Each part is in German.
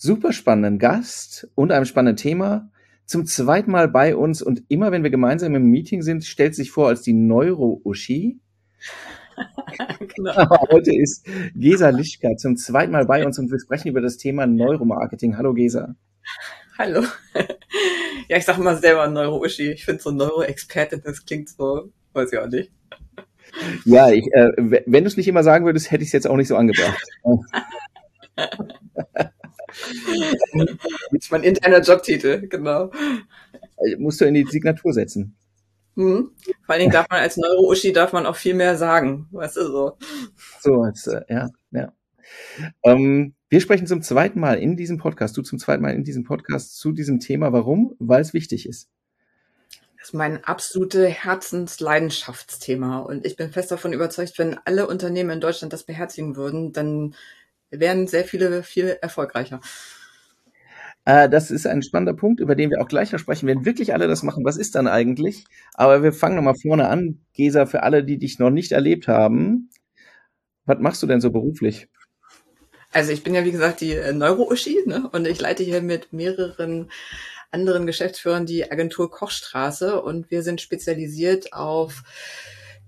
super spannenden Gast und einem spannenden Thema. Zum zweiten Mal bei uns und immer wenn wir gemeinsam im Meeting sind, stellt sich vor als die Neuro-Uschi. genau. heute ist Gesa Lischka zum zweiten Mal bei uns und wir sprechen über das Thema Neuromarketing. Hallo Gesa. Hallo. Ja, ich sage mal selber Neuro-Uschi. Ich finde so Neuro-Expertin, das klingt so, weiß ich auch nicht. Ja, ich, äh, wenn du es nicht immer sagen würdest, hätte ich es jetzt auch nicht so angebracht. das ist mein interner Jobtitel, genau. Musst du in die Signatur setzen. Mhm. Vor allen Dingen darf man als Neuro-Uschi darf man auch viel mehr sagen, weißt du so. So, jetzt, äh, ja, ja. Ähm, wir sprechen zum zweiten Mal in diesem Podcast, du zum zweiten Mal in diesem Podcast zu diesem Thema. Warum? Weil es wichtig ist. Das ist mein absolute Herzensleidenschaftsthema und ich bin fest davon überzeugt, wenn alle Unternehmen in Deutschland das beherzigen würden, dann wären sehr viele viel erfolgreicher. Äh, das ist ein spannender Punkt, über den wir auch gleich noch sprechen. Wenn wirklich alle das machen, was ist dann eigentlich? Aber wir fangen nochmal vorne an. Gesa, für alle, die dich noch nicht erlebt haben, was machst du denn so beruflich? Also ich bin ja, wie gesagt, die äh, Neuro-Uschi ne? und ich leite hier mit mehreren anderen Geschäftsführern die Agentur Kochstraße und wir sind spezialisiert auf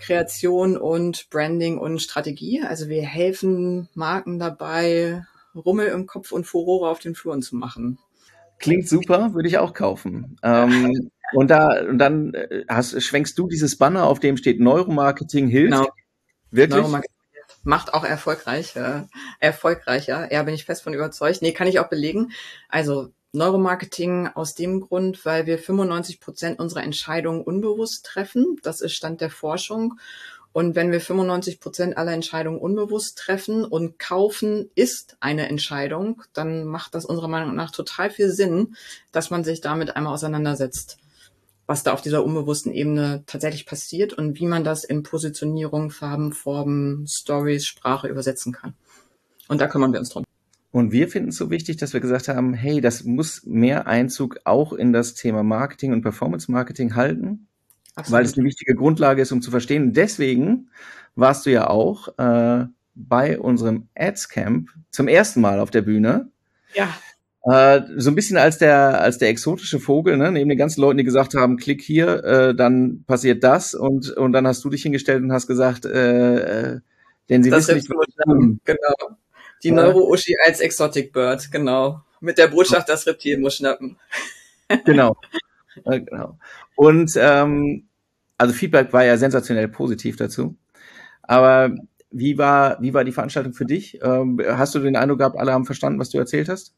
Kreation und Branding und Strategie. Also wir helfen Marken dabei, Rummel im Kopf und Furore auf den Fluren zu machen. Klingt super, würde ich auch kaufen. Ähm, und da und dann äh, hast, schwenkst du dieses Banner, auf dem steht Neuromarketing hilft. Genau. Wirklich? Neuromarketing macht auch erfolgreich, äh, erfolgreicher. Ja, bin ich fest von überzeugt. Nee, kann ich auch belegen. Also Neuromarketing aus dem Grund, weil wir 95 Prozent unserer Entscheidungen unbewusst treffen. Das ist Stand der Forschung. Und wenn wir 95 Prozent aller Entscheidungen unbewusst treffen und kaufen ist eine Entscheidung, dann macht das unserer Meinung nach total viel Sinn, dass man sich damit einmal auseinandersetzt, was da auf dieser unbewussten Ebene tatsächlich passiert und wie man das in Positionierung, Farben, Formen, Stories, Sprache übersetzen kann. Und da kümmern wir uns drum. Und wir finden es so wichtig, dass wir gesagt haben, hey, das muss mehr Einzug auch in das Thema Marketing und Performance Marketing halten, Absolut. weil es eine wichtige Grundlage ist, um zu verstehen. Deswegen warst du ja auch äh, bei unserem Ads Camp zum ersten Mal auf der Bühne. Ja. Äh, so ein bisschen als der als der exotische Vogel, ne? neben den ganzen Leuten, die gesagt haben, klick hier, äh, dann passiert das und und dann hast du dich hingestellt und hast gesagt, äh, äh, denn sie das wissen nicht, was tun. Genau. Die Neuro-Uschi als Exotic Bird, genau. Mit der Botschaft, das Reptil muss schnappen. Genau. genau. Und ähm, also Feedback war ja sensationell positiv dazu. Aber wie war, wie war die Veranstaltung für dich? Ähm, hast du den Eindruck gehabt, alle haben verstanden, was du erzählt hast?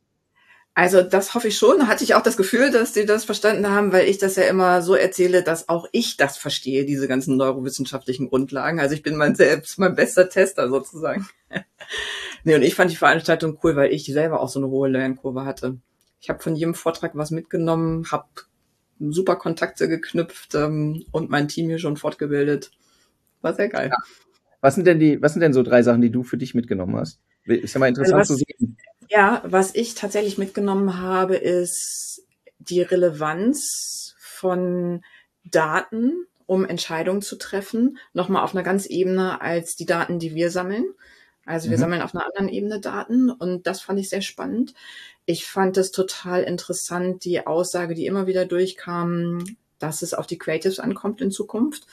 Also das hoffe ich schon. Da hatte ich auch das Gefühl, dass die das verstanden haben, weil ich das ja immer so erzähle, dass auch ich das verstehe, diese ganzen neurowissenschaftlichen Grundlagen. Also ich bin mein selbst mein bester Tester sozusagen. Nee, und ich fand die Veranstaltung cool, weil ich selber auch so eine hohe Lernkurve hatte. Ich habe von jedem Vortrag was mitgenommen, habe super Kontakte geknüpft ähm, und mein Team hier schon fortgebildet. War sehr geil. Ja. Was sind denn die, was sind denn so drei Sachen, die du für dich mitgenommen hast? Ist ja mal interessant also was, zu sehen. Ja, was ich tatsächlich mitgenommen habe, ist die Relevanz von Daten, um Entscheidungen zu treffen, nochmal auf einer ganz Ebene als die Daten, die wir sammeln. Also wir mhm. sammeln auf einer anderen Ebene Daten und das fand ich sehr spannend. Ich fand es total interessant, die Aussage, die immer wieder durchkam, dass es auf die Creatives ankommt in Zukunft.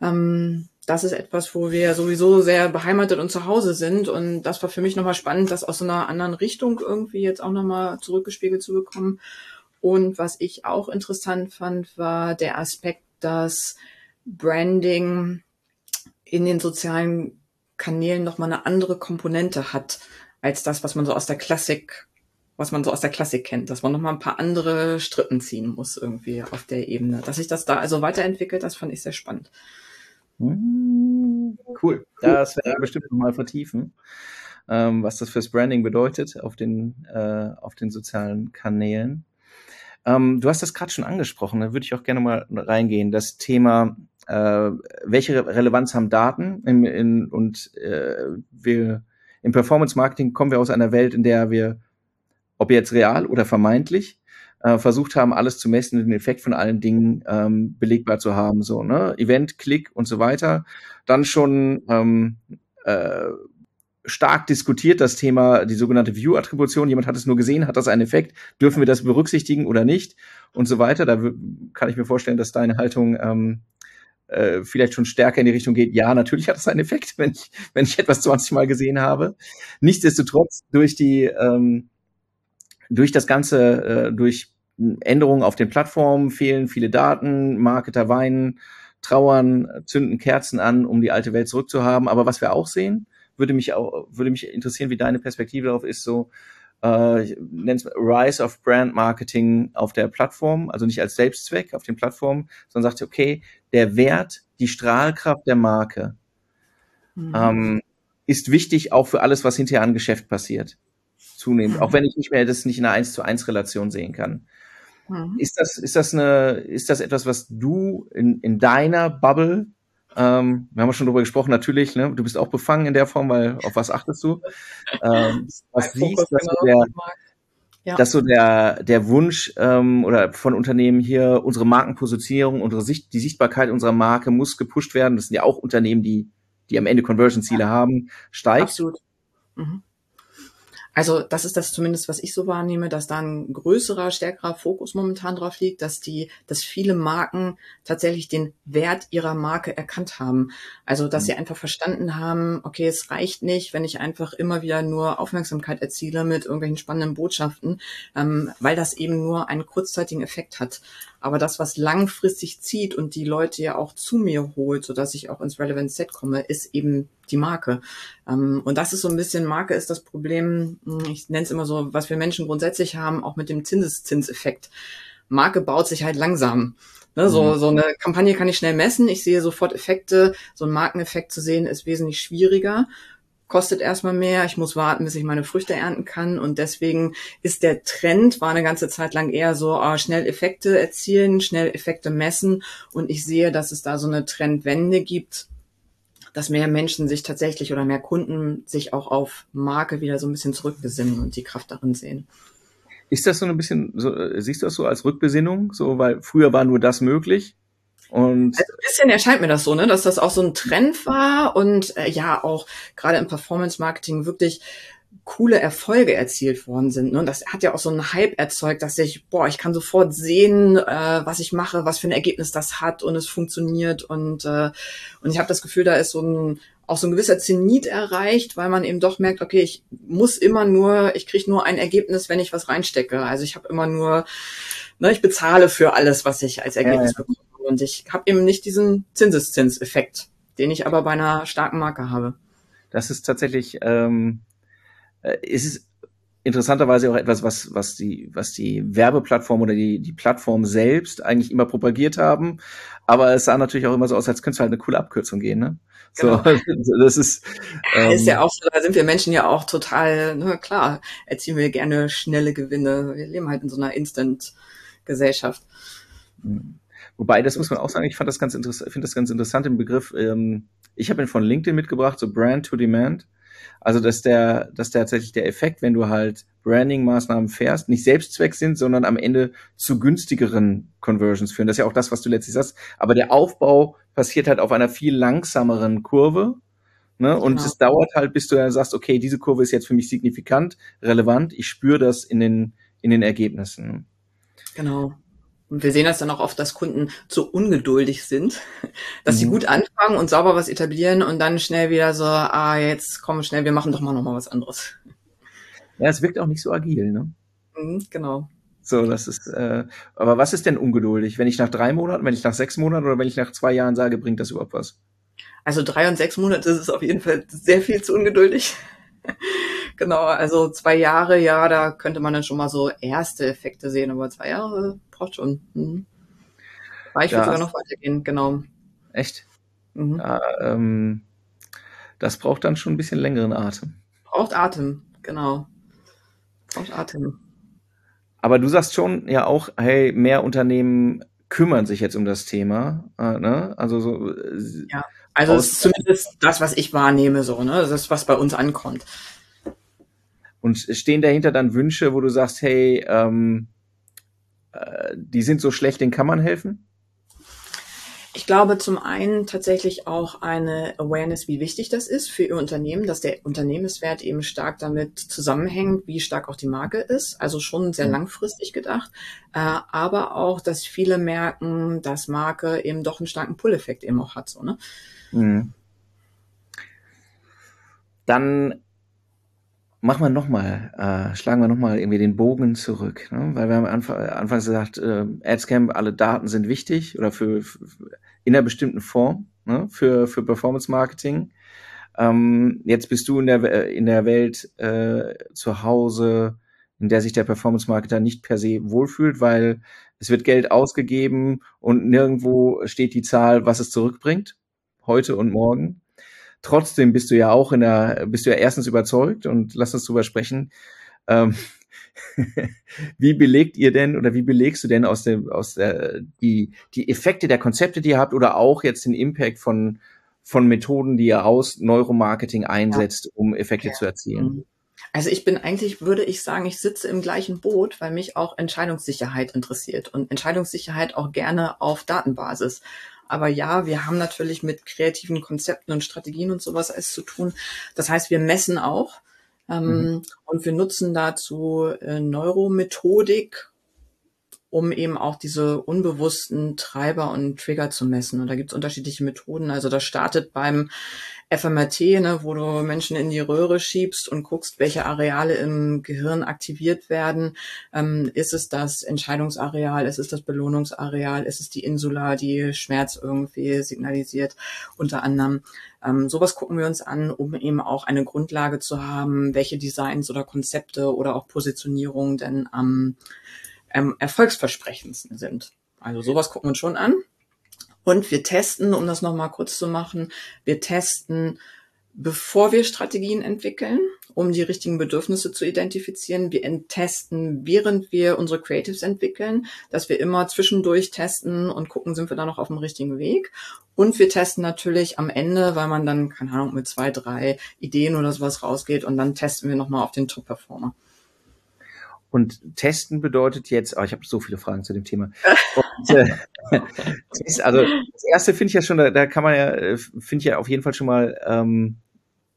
Ähm, das ist etwas, wo wir sowieso sehr beheimatet und zu Hause sind. Und das war für mich nochmal spannend, das aus so einer anderen Richtung irgendwie jetzt auch nochmal zurückgespiegelt zu bekommen. Und was ich auch interessant fand, war der Aspekt, dass Branding in den sozialen Kanälen nochmal eine andere Komponente hat als das, was man so aus der Klassik, was man so aus der Klassik kennt, dass man nochmal ein paar andere Strippen ziehen muss irgendwie auf der Ebene. Dass sich das da also weiterentwickelt, das fand ich sehr spannend. Hm, cool. Das werden wir bestimmt nochmal vertiefen, ähm, was das fürs Branding bedeutet auf den, äh, auf den sozialen Kanälen. Ähm, du hast das gerade schon angesprochen, da würde ich auch gerne mal reingehen. Das Thema, äh, welche Relevanz haben Daten? In, in, und äh, wir im Performance Marketing kommen wir aus einer Welt, in der wir, ob jetzt real oder vermeintlich, äh, versucht haben, alles zu messen den Effekt von allen Dingen ähm, belegbar zu haben. So, ne? Event, Klick und so weiter. Dann schon ähm, äh, stark diskutiert, das Thema, die sogenannte View-Attribution. Jemand hat es nur gesehen, hat das einen Effekt? Dürfen wir das berücksichtigen oder nicht? Und so weiter. Da kann ich mir vorstellen, dass deine Haltung ähm, äh, vielleicht schon stärker in die Richtung geht. Ja, natürlich hat das einen Effekt, wenn ich, wenn ich etwas 20 Mal gesehen habe. Nichtsdestotrotz, durch die, ähm, durch das Ganze, äh, durch Änderungen auf den Plattformen fehlen viele Daten, Marketer weinen, trauern, zünden Kerzen an, um die alte Welt zurückzuhaben. Aber was wir auch sehen, würde mich auch, würde mich interessieren, wie deine Perspektive darauf ist, so, äh, nennt Rise of Brand Marketing auf der Plattform, also nicht als Selbstzweck auf den Plattformen, sondern sagt, okay, der Wert, die Strahlkraft der Marke mhm. ähm, ist wichtig auch für alles, was hinterher an Geschäft passiert. Zunehmend. Mhm. Auch wenn ich nicht mehr das nicht in einer 1 zu 1 Relation sehen kann. Mhm. Ist das, ist das eine, ist das etwas, was du in, in deiner Bubble ähm, wir haben schon darüber gesprochen, natürlich, ne? du bist auch befangen in der Form, weil auf was achtest du? Ähm, was siehst, dass genau, der, ja. dass so der, der Wunsch ähm, oder von Unternehmen hier, unsere Markenpositionierung, unsere Sicht, die Sichtbarkeit unserer Marke muss gepusht werden. Das sind ja auch Unternehmen, die, die am Ende Conversion-Ziele ja. haben, steigt. Absolut. Mhm. Also das ist das zumindest, was ich so wahrnehme, dass da ein größerer, stärkerer Fokus momentan drauf liegt, dass die, dass viele Marken tatsächlich den Wert ihrer Marke erkannt haben. Also dass sie mhm. einfach verstanden haben, okay, es reicht nicht, wenn ich einfach immer wieder nur Aufmerksamkeit erziele mit irgendwelchen spannenden Botschaften, ähm, weil das eben nur einen kurzzeitigen Effekt hat. Aber das, was langfristig zieht und die Leute ja auch zu mir holt, so dass ich auch ins Relevant Set komme, ist eben die Marke. Ähm, und das ist so ein bisschen, Marke ist das Problem, hm, ich nenne es immer so, was wir Menschen grundsätzlich haben, auch mit dem Zinseszinseffekt. Marke baut sich halt langsam. Ne, so, mhm. so eine Kampagne kann ich schnell messen, ich sehe sofort Effekte. So ein Markeneffekt zu sehen ist wesentlich schwieriger kostet erstmal mehr, ich muss warten, bis ich meine Früchte ernten kann und deswegen ist der Trend, war eine ganze Zeit lang eher so, oh, schnell Effekte erzielen, schnell Effekte messen und ich sehe, dass es da so eine Trendwende gibt, dass mehr Menschen sich tatsächlich oder mehr Kunden sich auch auf Marke wieder so ein bisschen zurückbesinnen und die Kraft darin sehen. Ist das so ein bisschen, so, siehst du das so als Rückbesinnung, so, weil früher war nur das möglich und also ein bisschen erscheint mir das so, ne, dass das auch so ein Trend war und äh, ja auch gerade im Performance Marketing wirklich coole Erfolge erzielt worden sind. Ne? Und das hat ja auch so einen Hype erzeugt, dass ich, boah, ich kann sofort sehen, äh, was ich mache, was für ein Ergebnis das hat und es funktioniert. Und, äh, und ich habe das Gefühl, da ist so ein auch so ein gewisser Zenit erreicht, weil man eben doch merkt, okay, ich muss immer nur, ich kriege nur ein Ergebnis, wenn ich was reinstecke. Also ich habe immer nur, ne, ich bezahle für alles, was ich als Ergebnis ja, ja. bekomme. Und ich habe eben nicht diesen Zinseszinseffekt, den ich aber bei einer starken Marke habe. Das ist tatsächlich, ähm, äh, ist es interessanterweise auch etwas, was, was die, was die Werbeplattform oder die, die Plattform selbst eigentlich immer propagiert haben. Aber es sah natürlich auch immer so aus, als könnte es halt eine coole Abkürzung gehen, ne? Genau. So, das ist, ähm, ist ja auch so, da sind wir Menschen ja auch total, ne, klar, erzielen wir gerne schnelle Gewinne. Wir leben halt in so einer Instant-Gesellschaft. Wobei, das muss man auch sagen, ich fand das ganz interessant, finde das ganz interessant im Begriff, ähm, ich habe ihn von LinkedIn mitgebracht, so Brand to Demand. Also, dass der, dass der tatsächlich der Effekt, wenn du halt Branding-Maßnahmen fährst, nicht Selbstzweck sind, sondern am Ende zu günstigeren Conversions führen. Das ist ja auch das, was du letztlich sagst. Aber der Aufbau passiert halt auf einer viel langsameren Kurve. Ne? Und genau. es dauert halt, bis du dann sagst, okay, diese Kurve ist jetzt für mich signifikant, relevant. Ich spüre das in den, in den Ergebnissen. Genau. Und wir sehen das dann auch oft, dass Kunden zu ungeduldig sind, dass mhm. sie gut anfangen und sauber was etablieren und dann schnell wieder so, ah, jetzt komm schnell, wir machen doch mal noch mal was anderes. Ja, es wirkt auch nicht so agil, ne? Mhm, genau. So, das ist, äh, aber was ist denn ungeduldig? Wenn ich nach drei Monaten, wenn ich nach sechs Monaten oder wenn ich nach zwei Jahren sage, bringt das überhaupt was? Also drei und sechs Monate ist es auf jeden Fall sehr viel zu ungeduldig. genau, also zwei Jahre, ja, da könnte man dann schon mal so erste Effekte sehen, aber zwei Jahre braucht schon. Mhm. Aber ich würde sogar noch weitergehen, genau. Echt? Mhm. Ja, ähm, das braucht dann schon ein bisschen längeren Atem. Braucht Atem, genau. Braucht Atem. aber du sagst schon ja auch, hey, mehr Unternehmen kümmern sich jetzt um das Thema. Äh, ne? Also so. Äh, ja, also es ist zumindest das, was ich wahrnehme, so, ne? Das ist, was bei uns ankommt. Und stehen dahinter dann Wünsche, wo du sagst, hey, ähm, äh, die sind so schlecht, denen kann man helfen? Ich glaube zum einen tatsächlich auch eine Awareness, wie wichtig das ist für Ihr Unternehmen, dass der Unternehmenswert eben stark damit zusammenhängt, wie stark auch die Marke ist. Also schon sehr mhm. langfristig gedacht. Äh, aber auch, dass viele merken, dass Marke eben doch einen starken Pull-Effekt eben auch hat. So, ne? Mhm. Dann machen wir nochmal, äh, schlagen wir nochmal irgendwie den Bogen zurück, ne? weil wir haben Anfang, anfangs gesagt, äh, Adscamp, alle Daten sind wichtig oder für, für in einer bestimmten Form ne? für, für Performance Marketing. Ähm, jetzt bist du in der, in der Welt äh, zu Hause, in der sich der Performance Marketer nicht per se wohlfühlt, weil es wird Geld ausgegeben und nirgendwo steht die Zahl, was es zurückbringt, heute und morgen. Trotzdem bist du ja auch in der, bist du ja erstens überzeugt und lass uns drüber sprechen. Ähm, wie belegt ihr denn oder wie belegst du denn aus dem, aus der, die, die Effekte der Konzepte, die ihr habt oder auch jetzt den Impact von, von Methoden, die ihr aus Neuromarketing einsetzt, ja. um Effekte ja. zu erzielen? Mhm. Also ich bin eigentlich, würde ich sagen, ich sitze im gleichen Boot, weil mich auch Entscheidungssicherheit interessiert und Entscheidungssicherheit auch gerne auf Datenbasis. Aber ja, wir haben natürlich mit kreativen Konzepten und Strategien und sowas alles zu tun. Das heißt, wir messen auch. Ähm, mhm. Und wir nutzen dazu äh, Neuromethodik, um eben auch diese unbewussten Treiber und Trigger zu messen. Und da gibt es unterschiedliche Methoden. Also das startet beim FMRT, ne, wo du Menschen in die Röhre schiebst und guckst, welche Areale im Gehirn aktiviert werden. Ähm, ist es das Entscheidungsareal? Ist es das Belohnungsareal? Ist es die Insula, die Schmerz irgendwie signalisiert? Unter anderem. Ähm, sowas gucken wir uns an, um eben auch eine Grundlage zu haben, welche Designs oder Konzepte oder auch Positionierungen denn am ähm, erfolgsversprechendsten sind. Also sowas gucken wir uns schon an. Und wir testen, um das nochmal kurz zu machen, wir testen, bevor wir Strategien entwickeln, um die richtigen Bedürfnisse zu identifizieren. Wir testen, während wir unsere Creatives entwickeln, dass wir immer zwischendurch testen und gucken, sind wir da noch auf dem richtigen Weg. Und wir testen natürlich am Ende, weil man dann, keine Ahnung, mit zwei, drei Ideen oder sowas rausgeht und dann testen wir nochmal auf den Top-Performer. Und testen bedeutet jetzt, oh, ich habe so viele Fragen zu dem Thema. Und, äh, also das erste finde ich ja schon, da, da kann man ja, äh, finde ich ja auf jeden Fall schon mal, ähm,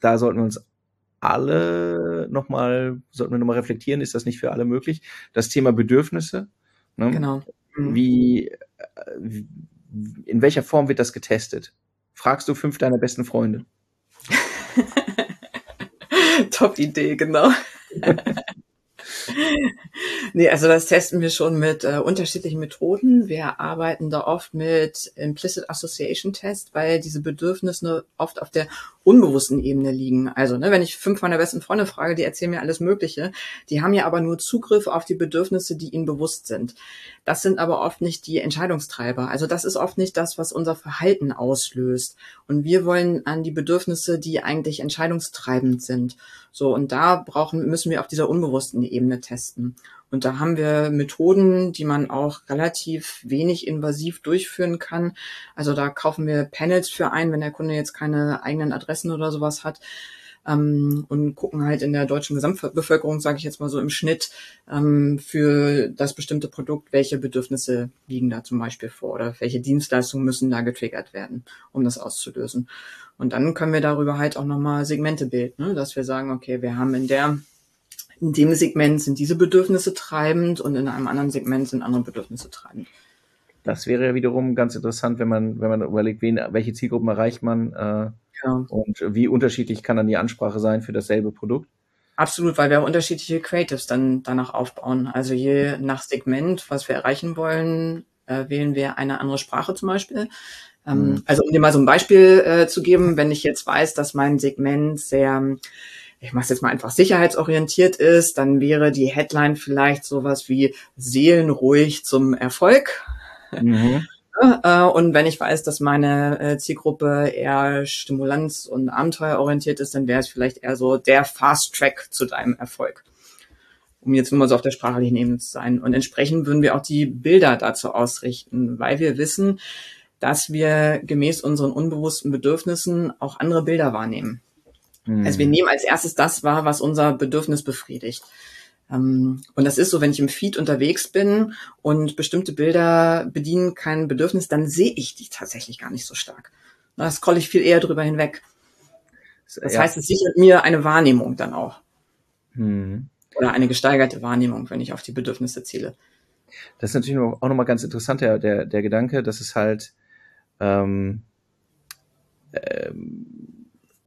da sollten wir uns alle nochmal, sollten wir nochmal reflektieren, ist das nicht für alle möglich? Das Thema Bedürfnisse. Ne? Genau. Mhm. Wie, wie, in welcher Form wird das getestet? Fragst du fünf deiner besten Freunde? Top Idee, genau. nee, also das testen wir schon mit äh, unterschiedlichen Methoden. Wir arbeiten da oft mit Implicit Association Test, weil diese Bedürfnisse oft auf der unbewussten Ebene liegen. Also, ne, wenn ich fünf meiner besten Freunde frage, die erzählen mir alles Mögliche. Die haben ja aber nur Zugriff auf die Bedürfnisse, die ihnen bewusst sind. Das sind aber oft nicht die Entscheidungstreiber. Also das ist oft nicht das, was unser Verhalten auslöst. Und wir wollen an die Bedürfnisse, die eigentlich entscheidungstreibend sind. So, und da brauchen, müssen wir auf dieser unbewussten Ebene testen. Und da haben wir Methoden, die man auch relativ wenig invasiv durchführen kann. Also da kaufen wir Panels für ein, wenn der Kunde jetzt keine eigenen Adressen oder sowas hat. Ähm, und gucken halt in der deutschen Gesamtbevölkerung, sage ich jetzt mal so im Schnitt, ähm, für das bestimmte Produkt, welche Bedürfnisse liegen da zum Beispiel vor oder welche Dienstleistungen müssen da getriggert werden, um das auszulösen. Und dann können wir darüber halt auch nochmal Segmente bilden, ne? dass wir sagen, okay, wir haben in der in dem Segment sind diese Bedürfnisse treibend und in einem anderen Segment sind andere Bedürfnisse treibend. Das wäre ja wiederum ganz interessant, wenn man, wenn man überlegt, wen, welche Zielgruppen erreicht man äh, ja. und wie unterschiedlich kann dann die Ansprache sein für dasselbe Produkt. Absolut, weil wir auch unterschiedliche Creatives dann danach aufbauen. Also je nach Segment, was wir erreichen wollen, äh, wählen wir eine andere Sprache zum Beispiel. Ähm, mhm. Also um dir mal so ein Beispiel äh, zu geben, wenn ich jetzt weiß, dass mein Segment sehr ich mache es jetzt mal einfach sicherheitsorientiert ist, dann wäre die Headline vielleicht sowas wie Seelenruhig zum Erfolg. Mhm. Äh, und wenn ich weiß, dass meine äh, Zielgruppe eher Stimulanz- und Abenteuerorientiert ist, dann wäre es vielleicht eher so der Fast Track zu deinem Erfolg. um jetzt nur mal so auf der sprachlichen Ebene zu sein. Und entsprechend würden wir auch die Bilder dazu ausrichten, weil wir wissen, dass wir gemäß unseren unbewussten Bedürfnissen auch andere Bilder wahrnehmen. Mhm. Also wir nehmen als erstes das wahr, was unser Bedürfnis befriedigt. Ähm, und das ist so, wenn ich im Feed unterwegs bin und bestimmte Bilder bedienen kein Bedürfnis, dann sehe ich die tatsächlich gar nicht so stark. Da scrolle ich viel eher drüber hinweg. Das ja. heißt, es sichert mir eine Wahrnehmung dann auch. Mhm. Oder eine gesteigerte Wahrnehmung, wenn ich auf die Bedürfnisse ziele. Das ist natürlich auch nochmal ganz interessant, der, der, der Gedanke, dass es halt ähm, ähm,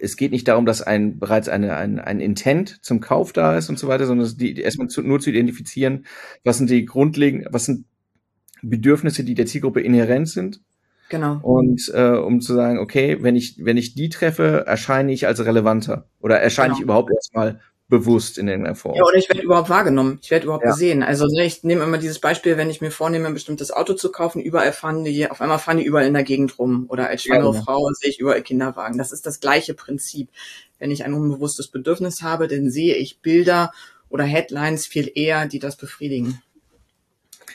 es geht nicht darum, dass ein bereits eine, ein, ein Intent zum Kauf da ist und so weiter, sondern die, erstmal zu, nur zu identifizieren, was sind die grundlegenden, was sind Bedürfnisse, die der Zielgruppe inhärent sind. Genau. Und äh, um zu sagen, okay, wenn ich, wenn ich die treffe, erscheine ich als relevanter oder erscheine genau. ich überhaupt erstmal bewusst in irgendeiner Form. Ja, oder ich werde überhaupt wahrgenommen. Ich werde überhaupt ja. gesehen. Also ne, ich nehme immer dieses Beispiel, wenn ich mir vornehme, ein bestimmtes Auto zu kaufen, überall fahren die, auf einmal fahren die überall in der Gegend rum. Oder als schwangere ja, genau. Frau sehe ich überall Kinderwagen. Das ist das gleiche Prinzip. Wenn ich ein unbewusstes Bedürfnis habe, dann sehe ich Bilder oder Headlines viel eher, die das befriedigen.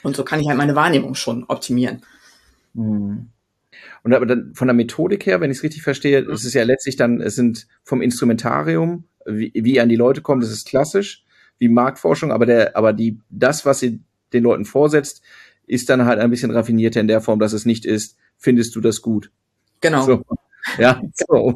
Und so kann ich halt meine Wahrnehmung schon optimieren. Mhm. Und aber dann von der Methodik her, wenn ich es richtig verstehe, mhm. es ist ja letztlich dann, es sind vom Instrumentarium wie, wie an die Leute kommen, das ist klassisch, wie Marktforschung, aber der, aber die, das, was sie den Leuten vorsetzt, ist dann halt ein bisschen raffinierter in der Form, dass es nicht ist, findest du das gut? Genau. So. Ja, so,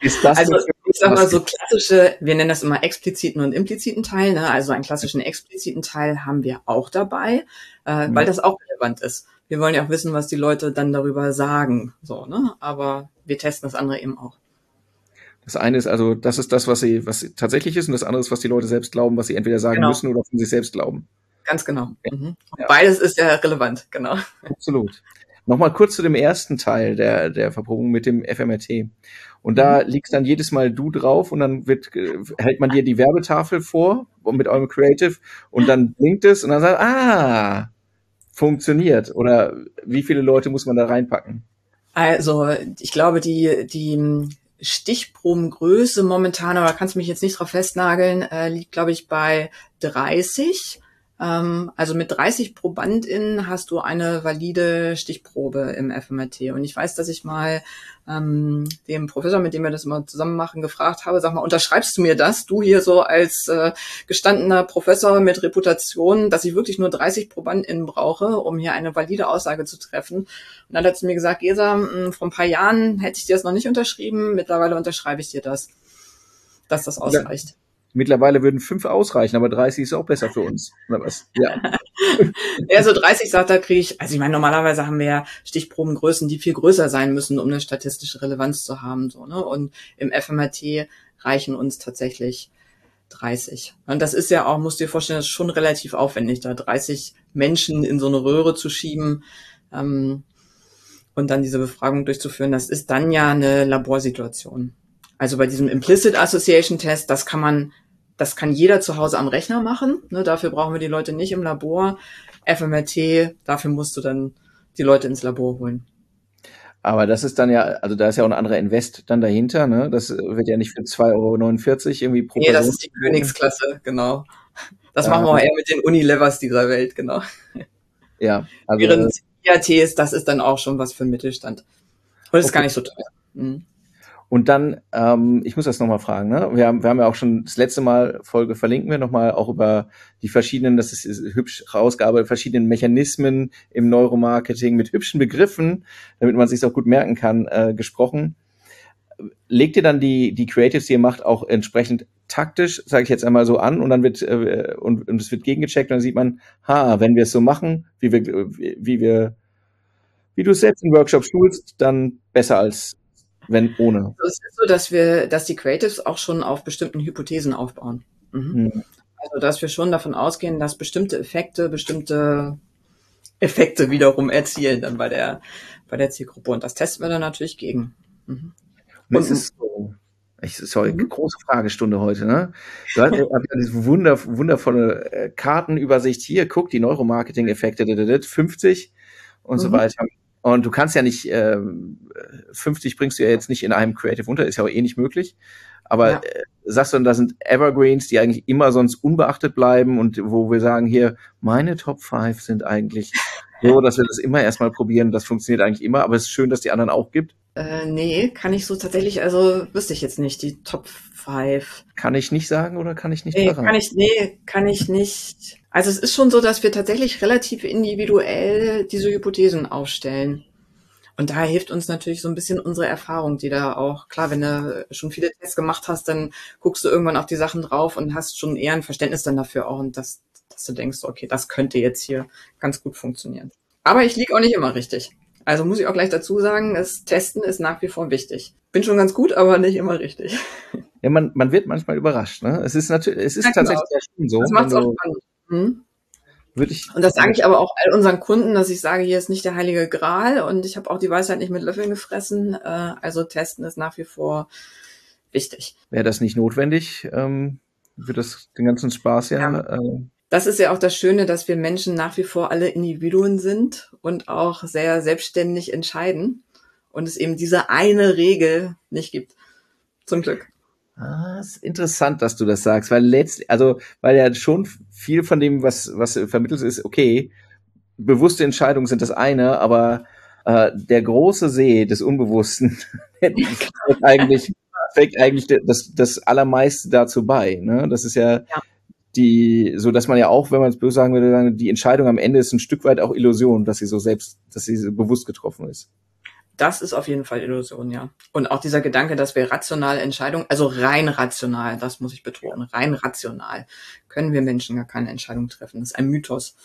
ist das also ich sag mal so klassische, wir nennen das immer expliziten und impliziten Teil, ne? also einen klassischen expliziten Teil haben wir auch dabei, äh, mhm. weil das auch relevant ist. Wir wollen ja auch wissen, was die Leute dann darüber sagen, so, ne? aber wir testen das andere eben auch. Das eine ist also, das ist das, was sie, was tatsächlich ist, und das andere ist, was die Leute selbst glauben, was sie entweder sagen genau. müssen oder von sich selbst glauben. Ganz genau. Mhm. Ja. Beides ist ja relevant, genau. Absolut. Nochmal kurz zu dem ersten Teil der, der Verprobung mit dem FMRT. Und da mhm. liegst dann jedes Mal du drauf und dann wird, äh, hält man dir die Werbetafel vor mit eurem Creative und dann blinkt es und dann sagt, ah, funktioniert. Oder wie viele Leute muss man da reinpacken? Also, ich glaube, die, die Stichprobengröße momentan, aber kannst mich jetzt nicht drauf festnageln, äh, liegt, glaube ich, bei 30. Ähm, also mit 30 ProbandInnen hast du eine valide Stichprobe im FMRT. Und ich weiß, dass ich mal ähm, dem Professor, mit dem wir das immer zusammen machen, gefragt habe, sag mal, unterschreibst du mir das, du hier so als äh, gestandener Professor mit Reputation, dass ich wirklich nur 30 ProbandInnen brauche, um hier eine valide Aussage zu treffen? Und dann hat sie mir gesagt, Gesa, hm, vor ein paar Jahren hätte ich dir das noch nicht unterschrieben, mittlerweile unterschreibe ich dir das, dass das ausreicht. Ja. Mittlerweile würden fünf ausreichen, aber 30 ist auch besser für uns. Oder was? Ja. ja, so 30 sagt er, kriege ich, also ich meine, normalerweise haben wir ja Stichprobengrößen, die viel größer sein müssen, um eine statistische Relevanz zu haben. So, ne? Und im FMRT reichen uns tatsächlich 30. Und das ist ja auch, musst du dir vorstellen, das ist schon relativ aufwendig, da 30 Menschen in so eine Röhre zu schieben ähm, und dann diese Befragung durchzuführen. Das ist dann ja eine Laborsituation. Also bei diesem Implicit Association Test, das kann man das kann jeder zu Hause am Rechner machen. Ne, dafür brauchen wir die Leute nicht im Labor. FMRT, dafür musst du dann die Leute ins Labor holen. Aber das ist dann ja, also da ist ja auch ein anderer Invest dann dahinter, ne? Das wird ja nicht für 2,49 Euro irgendwie pro Nee, Person das ist die Königsklasse, genau. Das ja. machen wir auch eher mit den Unilevers dieser Welt, genau. Ja, also. Während IATs, das ist dann auch schon was für den Mittelstand. Und das okay. ist gar nicht so teuer. Mhm. Und dann, ähm, ich muss das nochmal fragen, ne? Wir haben, wir haben ja auch schon das letzte Mal Folge verlinken wir nochmal auch über die verschiedenen, das ist, ist hübsch Ausgabe, verschiedenen Mechanismen im Neuromarketing mit hübschen Begriffen, damit man sich auch gut merken kann, äh, gesprochen. Legt ihr dann die, die Creatives, die ihr macht, auch entsprechend taktisch, sage ich jetzt einmal so an, und dann wird äh, und, und es wird gegengecheckt und dann sieht man, ha, wenn wir es so machen, wie wir, wie wir, wie du es selbst in Workshops schulst, dann besser als wenn ohne. Es ist so, dass wir, dass die Creatives auch schon auf bestimmten Hypothesen aufbauen. Mhm. Mhm. Also, dass wir schon davon ausgehen, dass bestimmte Effekte, bestimmte Effekte wiederum erzielen dann bei der, bei der Zielgruppe. Und das testen wir dann natürlich gegen. Mhm. Und es ist so, ich, sorry, mhm. große Fragestunde heute, ne? Du hast ja diese wunder, wundervolle äh, Kartenübersicht hier, guck, die Neuromarketing-Effekte, 50 und mhm. so weiter. Und du kannst ja nicht, äh, 50 bringst du ja jetzt nicht in einem Creative unter, ist ja auch eh nicht möglich. Aber ja. äh, sagst du, da sind Evergreens, die eigentlich immer sonst unbeachtet bleiben und wo wir sagen, hier, meine Top 5 sind eigentlich so, dass wir das immer erstmal probieren. Das funktioniert eigentlich immer, aber es ist schön, dass die anderen auch gibt. Äh, nee, kann ich so tatsächlich, also wüsste ich jetzt nicht, die Top 5. Kann ich nicht sagen oder kann ich nicht nee, Kann ich, nee, kann ich nicht. Also es ist schon so, dass wir tatsächlich relativ individuell diese Hypothesen aufstellen. Und daher hilft uns natürlich so ein bisschen unsere Erfahrung, die da auch, klar, wenn du schon viele Tests gemacht hast, dann guckst du irgendwann auf die Sachen drauf und hast schon eher ein Verständnis dann dafür auch und das, dass du denkst, okay, das könnte jetzt hier ganz gut funktionieren. Aber ich liege auch nicht immer richtig. Also muss ich auch gleich dazu sagen, das Testen ist nach wie vor wichtig. Bin schon ganz gut, aber nicht immer richtig. Ja, man, man wird manchmal überrascht. Ne? Es ist natürlich, es ist ja, genau. tatsächlich so. Das macht auch spannend. Hm? Würde ich, und das sage ich aber auch all unseren Kunden, dass ich sage, hier ist nicht der heilige Gral und ich habe auch die Weisheit nicht mit Löffeln gefressen. Äh, also testen ist nach wie vor wichtig. Wäre das nicht notwendig, ähm, würde das den ganzen Spaß ja. ja. Äh, das ist ja auch das Schöne, dass wir Menschen nach wie vor alle Individuen sind und auch sehr selbstständig entscheiden und es eben diese eine Regel nicht gibt. Zum Glück. Ah, ist interessant, dass du das sagst, weil letztlich, also, weil ja schon viel von dem, was, was vermittelt ist, okay, bewusste Entscheidungen sind das eine, aber äh, der große See des Unbewussten eigentlich, trägt eigentlich das, das Allermeiste dazu bei. Ne? Das ist ja, ja, die, so dass man ja auch, wenn man es böse sagen würde, die Entscheidung am Ende ist ein Stück weit auch Illusion, dass sie so selbst, dass sie so bewusst getroffen ist. Das ist auf jeden Fall Illusion, ja. Und auch dieser Gedanke, dass wir rational Entscheidungen, also rein rational, das muss ich betonen, rein rational, können wir Menschen gar keine Entscheidung treffen. Das ist ein Mythos.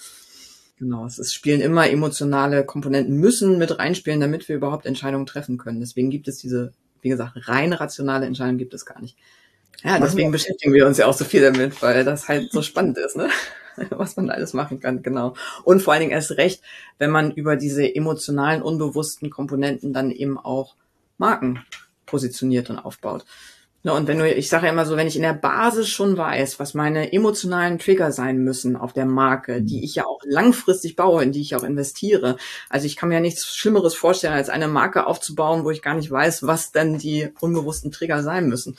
Genau, es ist, spielen immer emotionale Komponenten, müssen mit reinspielen, damit wir überhaupt Entscheidungen treffen können. Deswegen gibt es diese, wie gesagt, rein rationale Entscheidungen gibt es gar nicht. Ja, deswegen beschäftigen wir uns ja auch so viel damit, weil das halt so spannend ist, ne? was man alles machen kann, genau. Und vor allen Dingen erst recht, wenn man über diese emotionalen, unbewussten Komponenten dann eben auch Marken positioniert und aufbaut. Ne, und wenn du, ich sage ja immer so, wenn ich in der Basis schon weiß, was meine emotionalen Trigger sein müssen auf der Marke, die mhm. ich ja auch langfristig baue, in die ich auch investiere. Also ich kann mir ja nichts Schlimmeres vorstellen, als eine Marke aufzubauen, wo ich gar nicht weiß, was denn die unbewussten Trigger sein müssen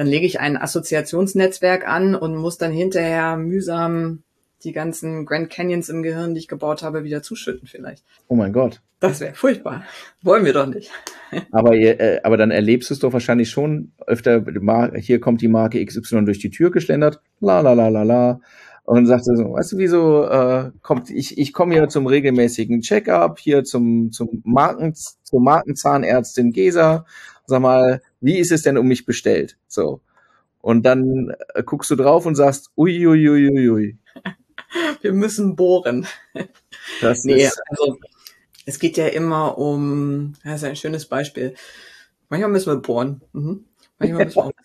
dann lege ich ein Assoziationsnetzwerk an und muss dann hinterher mühsam die ganzen Grand Canyons im Gehirn, die ich gebaut habe, wieder zuschütten vielleicht. Oh mein Gott. Das wäre furchtbar. Wollen wir doch nicht. aber, äh, aber dann erlebst du es doch wahrscheinlich schon öfter, hier kommt die Marke XY durch die Tür geschlendert, la la la la la. Und sagt so, weißt du, wieso äh, kommt, ich, ich komme hier zum regelmäßigen Check-up, hier zum, zum Marken, zur Markenzahnärztin Gesa sag mal, wie ist es denn um mich bestellt? So. Und dann äh, guckst du drauf und sagst, ui, ui, ui, ui, ui. Wir müssen bohren. Das nee, ist also es geht ja immer um, das ist ein schönes Beispiel. Manchmal müssen wir bohren. Mhm. Manchmal müssen wir auch.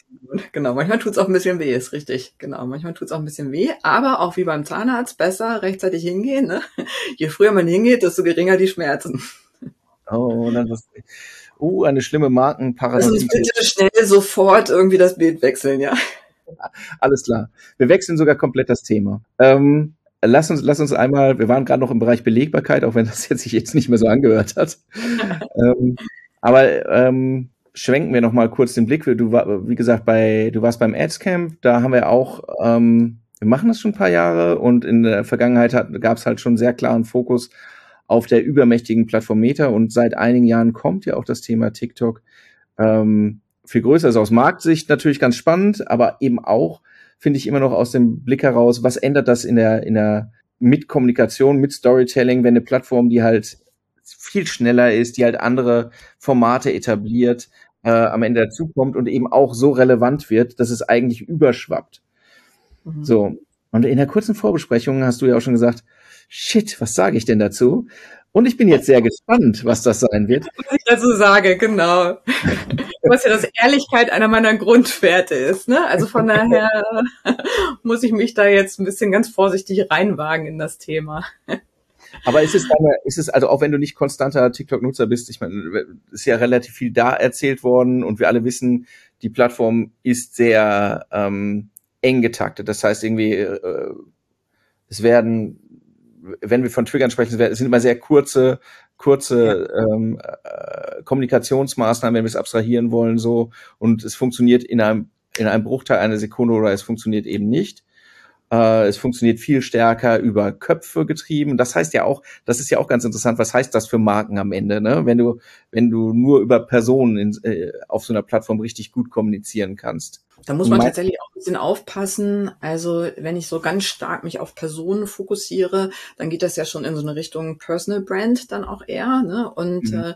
Genau, manchmal tut's auch ein bisschen weh, ist richtig. Genau, manchmal tut's auch ein bisschen weh, aber auch wie beim Zahnarzt besser rechtzeitig hingehen. Ne? Je früher man hingeht, desto geringer die Schmerzen. Oh, dann das, oh, eine schlimme Markenparadies. Also bitte schnell sofort irgendwie das Bild wechseln, ja. Alles klar. Wir wechseln sogar komplett das Thema. Ähm, lass uns, lass uns einmal, wir waren gerade noch im Bereich Belegbarkeit, auch wenn das jetzt sich jetzt nicht mehr so angehört hat. ähm, aber ähm, schwenken wir noch mal kurz den Blick. Du war, wie gesagt, bei, du warst beim Adscamp, da haben wir auch, ähm, wir machen das schon ein paar Jahre und in der Vergangenheit gab es halt schon sehr klaren Fokus auf der übermächtigen Plattform Meta und seit einigen Jahren kommt ja auch das Thema TikTok ähm, viel größer. Also aus Marktsicht natürlich ganz spannend, aber eben auch finde ich immer noch aus dem Blick heraus, was ändert das in der in der mit Kommunikation, mit Storytelling, wenn eine Plattform, die halt viel schneller ist, die halt andere Formate etabliert, äh, am Ende dazukommt und eben auch so relevant wird, dass es eigentlich überschwappt. Mhm. So. Und in der kurzen Vorbesprechung hast du ja auch schon gesagt, shit, was sage ich denn dazu? Und ich bin jetzt sehr gespannt, was das sein wird. Was ich dazu sage, genau. Was ja, dass Ehrlichkeit einer meiner Grundwerte ist. Ne? Also von daher muss ich mich da jetzt ein bisschen ganz vorsichtig reinwagen in das Thema. Aber ist es dann, ist es, also auch wenn du nicht konstanter TikTok-Nutzer bist, ich meine, ist ja relativ viel da erzählt worden und wir alle wissen, die Plattform ist sehr ähm, eng getaktet. Das heißt irgendwie, äh, es werden wenn wir von Triggern sprechen, sind immer sehr kurze, kurze ähm, äh, Kommunikationsmaßnahmen, wenn wir es abstrahieren wollen, so und es funktioniert in einem in einem Bruchteil einer Sekunde oder es funktioniert eben nicht. Äh, es funktioniert viel stärker über Köpfe getrieben. Das heißt ja auch, das ist ja auch ganz interessant, was heißt das für Marken am Ende, ne? Wenn du, wenn du nur über Personen in, äh, auf so einer Plattform richtig gut kommunizieren kannst. Da muss man tatsächlich auch ein bisschen aufpassen. Also wenn ich so ganz stark mich auf Personen fokussiere, dann geht das ja schon in so eine Richtung Personal Brand dann auch eher. Ne? Und mhm. äh,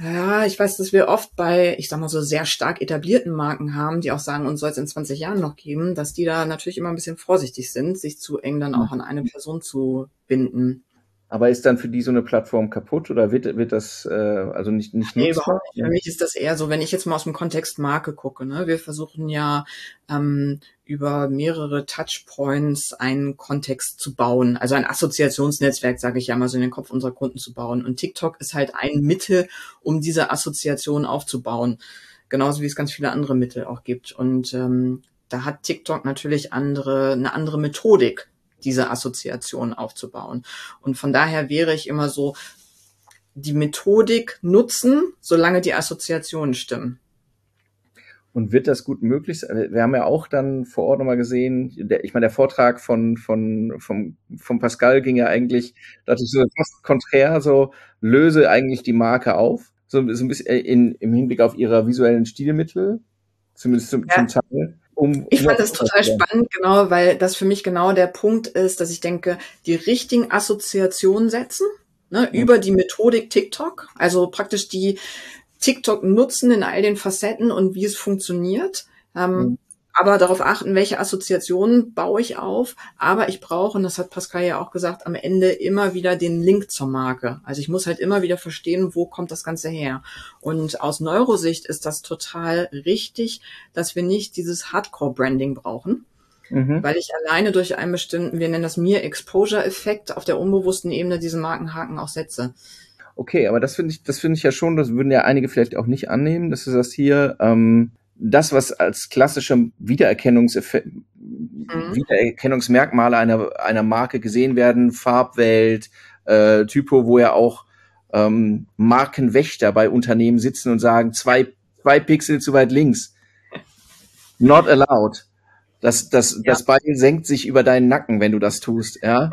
ja, ich weiß, dass wir oft bei, ich sag mal so sehr stark etablierten Marken haben, die auch sagen, uns soll es in 20 Jahren noch geben, dass die da natürlich immer ein bisschen vorsichtig sind, sich zu eng dann auch an eine Person zu binden. Aber ist dann für die so eine Plattform kaputt oder wird, wird das äh, also nicht, nicht nee, nutzbar? Nicht. Für mich ist das eher so, wenn ich jetzt mal aus dem Kontext Marke gucke. Ne? Wir versuchen ja ähm, über mehrere Touchpoints einen Kontext zu bauen, also ein Assoziationsnetzwerk, sage ich ja mal so in den Kopf unserer Kunden zu bauen. Und TikTok ist halt ein Mittel, um diese Assoziation aufzubauen, genauso wie es ganz viele andere Mittel auch gibt. Und ähm, da hat TikTok natürlich andere eine andere Methodik diese Assoziation aufzubauen. Und von daher wäre ich immer so, die Methodik nutzen, solange die Assoziationen stimmen. Und wird das gut möglich sein? Wir haben ja auch dann vor Ort nochmal gesehen, der, ich meine, der Vortrag von, von, vom, vom Pascal ging ja eigentlich, dachte ich so fast konträr, so löse eigentlich die Marke auf. So, so ein bisschen in, im Hinblick auf ihre visuellen Stilmittel, zumindest zum, ja. zum Teil. Um ich fand das total spannend, genau, weil das für mich genau der Punkt ist, dass ich denke, die richtigen Assoziationen setzen, ne, mhm. über die Methodik TikTok, also praktisch die TikTok nutzen in all den Facetten und wie es funktioniert. Ähm, mhm aber darauf achten, welche Assoziationen baue ich auf. Aber ich brauche, und das hat Pascal ja auch gesagt, am Ende immer wieder den Link zur Marke. Also ich muss halt immer wieder verstehen, wo kommt das Ganze her. Und aus Neurosicht ist das total richtig, dass wir nicht dieses Hardcore-Branding brauchen. Mhm. Weil ich alleine durch einen bestimmten, wir nennen das mir Exposure-Effekt auf der unbewussten Ebene diesen Markenhaken auch setze. Okay, aber das finde ich, das finde ich ja schon, das würden ja einige vielleicht auch nicht annehmen, dass du das hier ähm, das, was als klassische Wiedererkennungseffekt, mhm. Wiedererkennungsmerkmale einer, einer Marke gesehen werden, Farbwelt, äh, Typo, wo ja auch ähm, Markenwächter bei Unternehmen sitzen und sagen, zwei, zwei Pixel zu weit links. Not allowed. Das, das, ja. das Beil senkt sich über deinen Nacken, wenn du das tust, ja.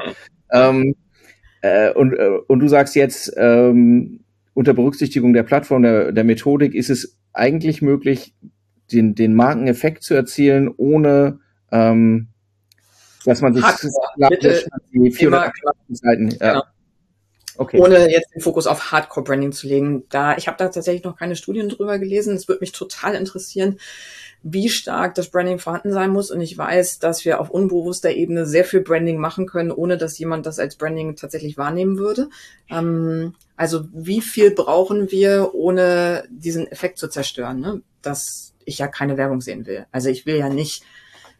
ähm, äh, und, äh, und du sagst jetzt, ähm, unter Berücksichtigung der Plattform, der, der Methodik ist es eigentlich möglich, den, den Markeneffekt zu erzielen, ohne ähm, dass man sich die 400 Seiten. Ja. Genau. Okay. Ohne jetzt den Fokus auf Hardcore-Branding zu legen. Da, ich habe da tatsächlich noch keine Studien drüber gelesen. Es würde mich total interessieren, wie stark das Branding vorhanden sein muss. Und ich weiß, dass wir auf unbewusster Ebene sehr viel Branding machen können, ohne dass jemand das als Branding tatsächlich wahrnehmen würde. Ähm, also wie viel brauchen wir, ohne diesen Effekt zu zerstören? Ne? Das ich ja keine Werbung sehen will. Also ich will ja nicht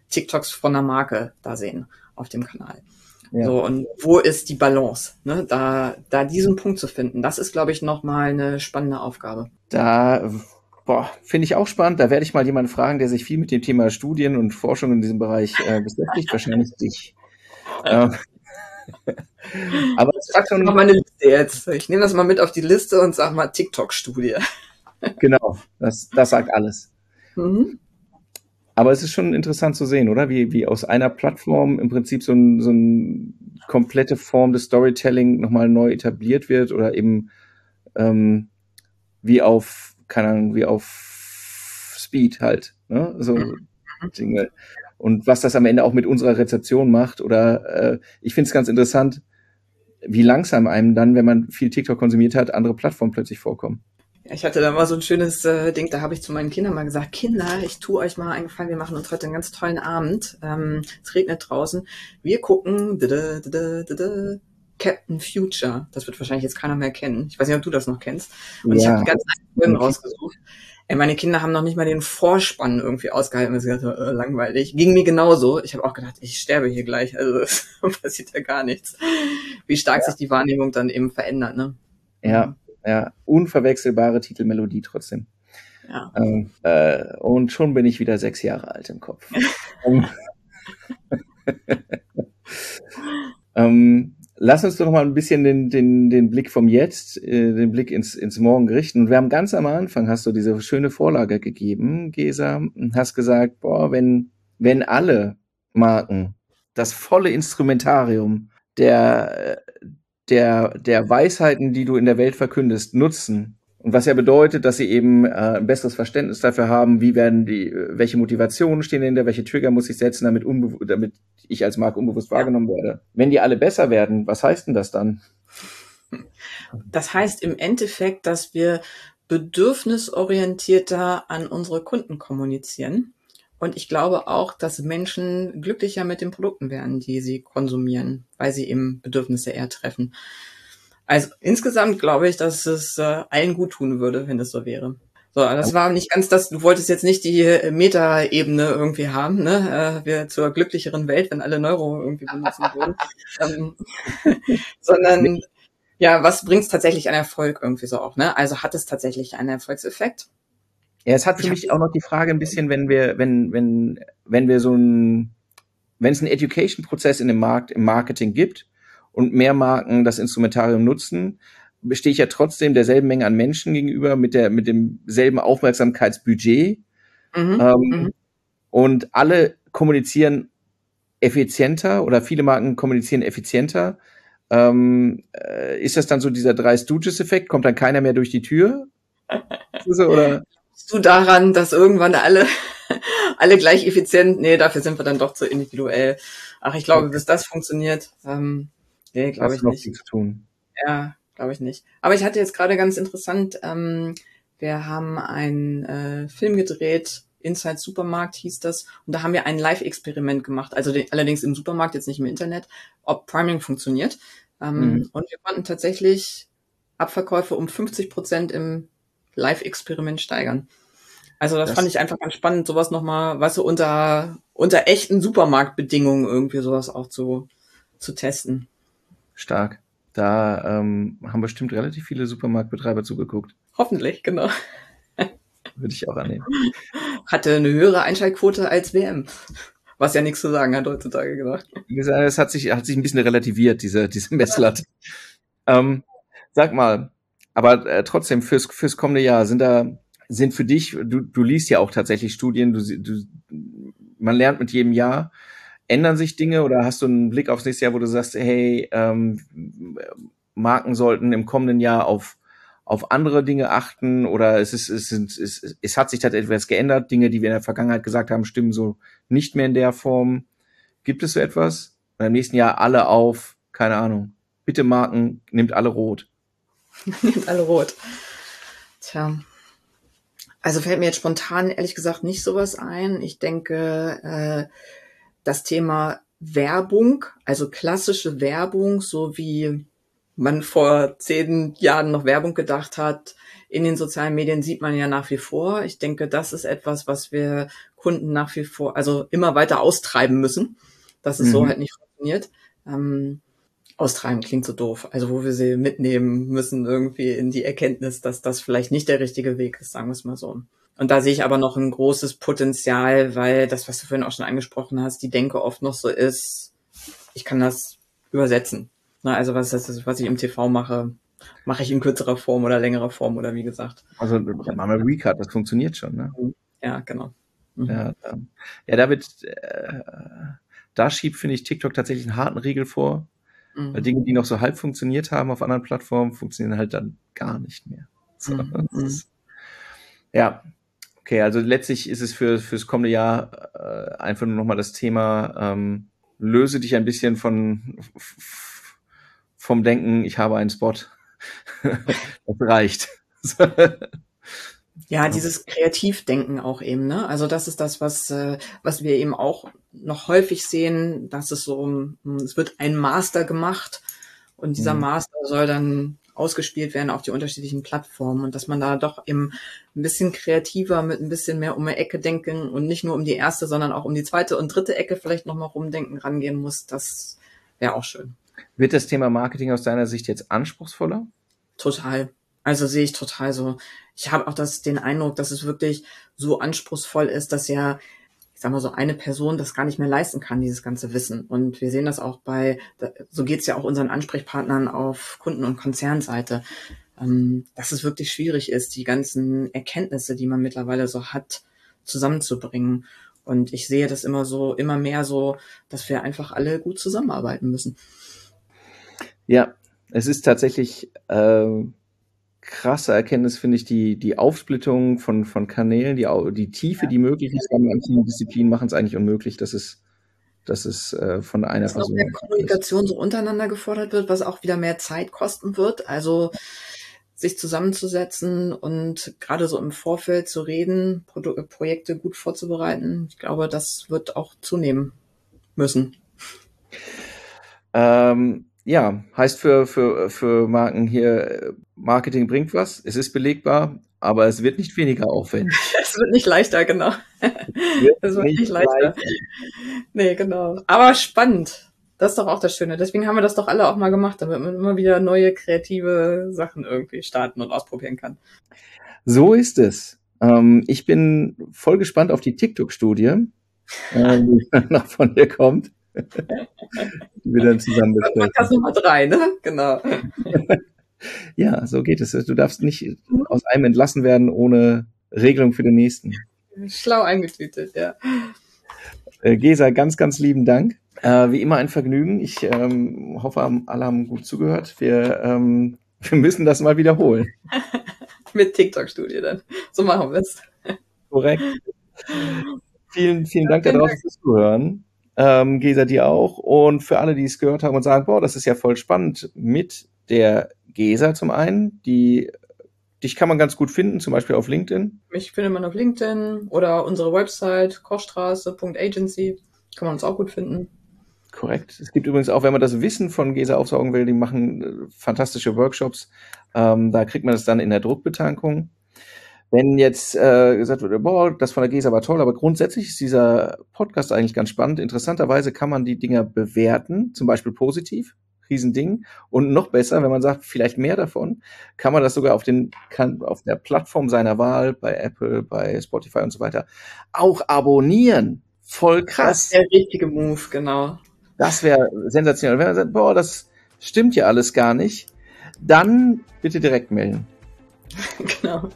TikToks von einer Marke da sehen auf dem Kanal. Ja. So, und wo ist die Balance? Ne? Da, da diesen Punkt zu finden, das ist, glaube ich, nochmal eine spannende Aufgabe. Da boah, finde ich auch spannend. Da werde ich mal jemanden fragen, der sich viel mit dem Thema Studien und Forschung in diesem Bereich äh, beschäftigt. Wahrscheinlich dich. ähm, aber das ist schon noch meine Liste jetzt. Ich nehme das mal mit auf die Liste und sag mal TikTok-Studie. genau, das, das sagt alles. Mhm. Aber es ist schon interessant zu sehen, oder? Wie, wie aus einer Plattform im Prinzip so, ein, so eine komplette Form des Storytelling nochmal neu etabliert wird oder eben ähm, wie auf, keine Ahnung, wie auf Speed halt. Ne? So mhm. Dinge. Und was das am Ende auch mit unserer Rezeption macht. Oder äh, ich finde es ganz interessant, wie langsam einem dann, wenn man viel TikTok konsumiert hat, andere Plattformen plötzlich vorkommen. Ich hatte da mal so ein schönes äh, Ding, da habe ich zu meinen Kindern mal gesagt, Kinder, ich tue euch mal einen Gefallen, wir machen uns heute einen ganz tollen Abend. Ähm, es regnet draußen. Wir gucken dada, dada, dada, Captain Future. Das wird wahrscheinlich jetzt keiner mehr kennen. Ich weiß nicht, ob du das noch kennst. Und ja. ich habe die ganzen Filme rausgesucht. Ey, meine Kinder haben noch nicht mal den Vorspann irgendwie ausgehalten, sie gesagt äh, langweilig. Ging mir genauso. Ich habe auch gedacht, ich sterbe hier gleich. Also es passiert ja gar nichts. Wie stark ja. sich die Wahrnehmung dann eben verändert, ne? Ja, ja, unverwechselbare Titelmelodie trotzdem. Ja. Ähm, äh, und schon bin ich wieder sechs Jahre alt im Kopf. Ähm, lass uns doch mal ein bisschen den, den, den Blick vom Jetzt, äh, den Blick ins, ins Morgen richten. Und wir haben ganz am Anfang, hast du diese schöne Vorlage gegeben, Gesa, und hast gesagt, boah, wenn, wenn alle Marken das volle Instrumentarium der, der, der Weisheiten, die du in der Welt verkündest, nutzen, und was ja bedeutet, dass sie eben äh, ein besseres Verständnis dafür haben, wie werden die, welche Motivationen stehen hinter, welche Trigger muss ich setzen, damit, damit ich als Marke unbewusst wahrgenommen werde. Wenn die alle besser werden, was heißt denn das dann? Das heißt im Endeffekt, dass wir bedürfnisorientierter an unsere Kunden kommunizieren. Und ich glaube auch, dass Menschen glücklicher mit den Produkten werden, die sie konsumieren, weil sie eben Bedürfnisse eher treffen. Also insgesamt glaube ich, dass es äh, allen gut tun würde, wenn es so wäre. So, das war nicht ganz das, du wolltest jetzt nicht die äh, Meta-Ebene irgendwie haben, ne? Äh, wir zur glücklicheren Welt, wenn alle Neuro irgendwie benutzen würden. ähm, sondern ja, was bringt es tatsächlich an Erfolg irgendwie so auch, ne? Also hat es tatsächlich einen Erfolgseffekt? Ja, es hat für mich auch noch die Frage ein bisschen, wenn wir, wenn, wenn, wenn wir so ein, wenn es einen Education-Prozess in dem Markt, im Marketing gibt, und mehr Marken das Instrumentarium nutzen, bestehe ich ja trotzdem derselben Menge an Menschen gegenüber mit der mit demselben Aufmerksamkeitsbudget mhm, ähm, mhm. und alle kommunizieren effizienter oder viele Marken kommunizieren effizienter. Ähm, äh, ist das dann so dieser drei Stooges-Effekt? Kommt dann keiner mehr durch die Tür? so, oder? du daran, dass irgendwann alle alle gleich effizient? Nee, dafür sind wir dann doch zu individuell. Ach, ich glaube, bis das funktioniert, ähm, Nee, glaube ich noch nicht. Viel zu tun. Ja, glaube ich nicht. Aber ich hatte jetzt gerade ganz interessant, ähm, wir haben einen äh, Film gedreht, Inside Supermarkt hieß das, und da haben wir ein Live-Experiment gemacht, also den, allerdings im Supermarkt, jetzt nicht im Internet, ob Priming funktioniert. Ähm, mhm. Und wir konnten tatsächlich Abverkäufe um 50 Prozent im Live-Experiment steigern. Also das, das, fand ich einfach ganz spannend, sowas nochmal, was so unter, unter echten Supermarktbedingungen irgendwie sowas auch zu, zu testen. Stark. Da ähm, haben bestimmt relativ viele Supermarktbetreiber zugeguckt. Hoffentlich, genau. Würde ich auch annehmen. Hatte eine höhere Einschaltquote als WM. Was ja nichts zu sagen hat heutzutage gesagt. Es hat sich, hat sich ein bisschen relativiert, diese, diese Messlatte. ähm, sag mal, aber äh, trotzdem fürs, fürs kommende Jahr sind da, sind für dich, du, du liest ja auch tatsächlich Studien, du, du, man lernt mit jedem Jahr ändern sich Dinge oder hast du einen Blick aufs nächste Jahr, wo du sagst, hey, ähm, Marken sollten im kommenden Jahr auf auf andere Dinge achten oder es ist es, ist, es, es hat sich tatsächlich etwas geändert, Dinge, die wir in der Vergangenheit gesagt haben, stimmen so nicht mehr in der Form. Gibt es so etwas? Und im nächsten Jahr alle auf, keine Ahnung. Bitte Marken, nimmt alle rot. nimmt alle rot. Tja. Also fällt mir jetzt spontan ehrlich gesagt nicht sowas ein. Ich denke, äh, das Thema Werbung, also klassische Werbung, so wie man vor zehn Jahren noch Werbung gedacht hat, in den sozialen Medien sieht man ja nach wie vor. Ich denke, das ist etwas, was wir Kunden nach wie vor, also immer weiter austreiben müssen, dass es mhm. so halt nicht funktioniert. Ähm, austreiben klingt so doof. Also wo wir sie mitnehmen müssen irgendwie in die Erkenntnis, dass das vielleicht nicht der richtige Weg ist, sagen wir es mal so. Und da sehe ich aber noch ein großes Potenzial, weil das, was du vorhin auch schon angesprochen hast, die Denke oft noch so ist, ich kann das übersetzen. Na, also was ist was ich im TV mache, mache ich in kürzerer Form oder längerer Form oder wie gesagt. Also machen wir Recut, das funktioniert schon, ne? Ja, genau. Mhm. Ja, ja, da wird, äh, da schiebt, finde ich, TikTok tatsächlich einen harten Riegel vor. Mhm. Weil Dinge, die noch so halb funktioniert haben auf anderen Plattformen, funktionieren halt dann gar nicht mehr. So, mhm. ist, ja, Okay, also letztlich ist es für fürs kommende Jahr äh, einfach nur nochmal das Thema, ähm, löse dich ein bisschen von vom Denken, ich habe einen Spot. das reicht. ja, dieses Kreativdenken auch eben, ne? Also das ist das, was, äh, was wir eben auch noch häufig sehen, dass es so, es wird ein Master gemacht und dieser mhm. Master soll dann ausgespielt werden auf die unterschiedlichen Plattformen und dass man da doch eben ein bisschen kreativer mit ein bisschen mehr um eine Ecke denken und nicht nur um die erste, sondern auch um die zweite und dritte Ecke vielleicht nochmal rumdenken rangehen muss, das wäre auch schön. Wird das Thema Marketing aus deiner Sicht jetzt anspruchsvoller? Total. Also sehe ich total so. Ich habe auch das, den Eindruck, dass es wirklich so anspruchsvoll ist, dass ja ich sag mal so, eine Person das gar nicht mehr leisten kann, dieses ganze Wissen. Und wir sehen das auch bei, so geht's ja auch unseren Ansprechpartnern auf Kunden- und Konzernseite, ähm, dass es wirklich schwierig ist, die ganzen Erkenntnisse, die man mittlerweile so hat, zusammenzubringen. Und ich sehe das immer so, immer mehr so, dass wir einfach alle gut zusammenarbeiten müssen. Ja, es ist tatsächlich äh, krasse Erkenntnis, finde ich, die, die Aufsplittung von, von Kanälen, die, die Tiefe, ja. die möglich ist in manchen Disziplinen, machen es eigentlich unmöglich, dass es, dass es äh, von einer dass Person. Dass mehr Kommunikation ist. so untereinander gefordert wird, was auch wieder mehr Zeit kosten wird. Also sich zusammenzusetzen und gerade so im Vorfeld zu reden, Pro Projekte gut vorzubereiten. Ich glaube, das wird auch zunehmen müssen. Ähm, ja, heißt für, für, für Marken hier, Marketing bringt was, es ist belegbar, aber es wird nicht weniger aufwendig. es wird nicht leichter, genau. Wird es wird nicht, nicht leichter. leichter. Nee, genau. Aber spannend. Das ist doch auch das Schöne. Deswegen haben wir das doch alle auch mal gemacht, damit man immer wieder neue kreative Sachen irgendwie starten und ausprobieren kann. So ist es. Ähm, ich bin voll gespannt auf die TikTok-Studie, äh, die noch von dir kommt. Die wir dann zusammen. Podcast Nummer drei, ne? Genau. ja, so geht es. Du darfst nicht aus einem entlassen werden ohne Regelung für den nächsten. Schlau eingetütet, ja. Äh, Gesa, ganz, ganz lieben Dank. Äh, wie immer ein Vergnügen. Ich ähm, hoffe, alle haben gut zugehört. Wir, ähm, wir müssen das mal wiederholen. Mit TikTok-Studie dann. So machen wir es. Korrekt. Vielen, vielen Dank darauf fürs Zuhören. Ähm, Gesa, dir auch. Und für alle, die es gehört haben und sagen, boah, das ist ja voll spannend mit der Gesa zum einen, die dich kann man ganz gut finden, zum Beispiel auf LinkedIn. Mich findet man auf LinkedIn oder unsere Website kochstraße.agency. Kann man uns auch gut finden. Korrekt. Es gibt übrigens auch, wenn man das Wissen von Gesa aufsaugen will, die machen äh, fantastische Workshops. Ähm, da kriegt man das dann in der Druckbetankung. Wenn jetzt äh, gesagt wird, boah, das von der Gesa war toll, aber grundsätzlich ist dieser Podcast eigentlich ganz spannend. Interessanterweise kann man die Dinger bewerten, zum Beispiel positiv, Riesending. Und noch besser, wenn man sagt, vielleicht mehr davon, kann man das sogar auf den kann, auf der Plattform seiner Wahl, bei Apple, bei Spotify und so weiter, auch abonnieren. Voll krass. Das ist der richtige Move, genau. Das wäre sensationell. Wenn man sagt, boah, das stimmt ja alles gar nicht, dann bitte direkt melden. Genau.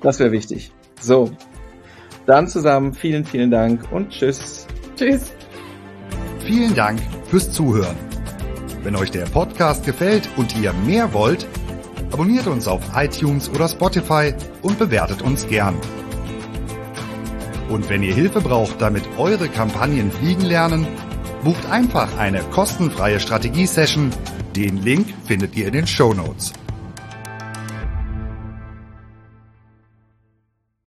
Das wäre wichtig. So. Dann zusammen vielen, vielen Dank und tschüss. Tschüss. Vielen Dank fürs Zuhören. Wenn euch der Podcast gefällt und ihr mehr wollt, abonniert uns auf iTunes oder Spotify und bewertet uns gern. Und wenn ihr Hilfe braucht, damit eure Kampagnen fliegen lernen, Bucht einfach eine kostenfreie Strategie-Session. Den Link findet ihr in den Show Notes.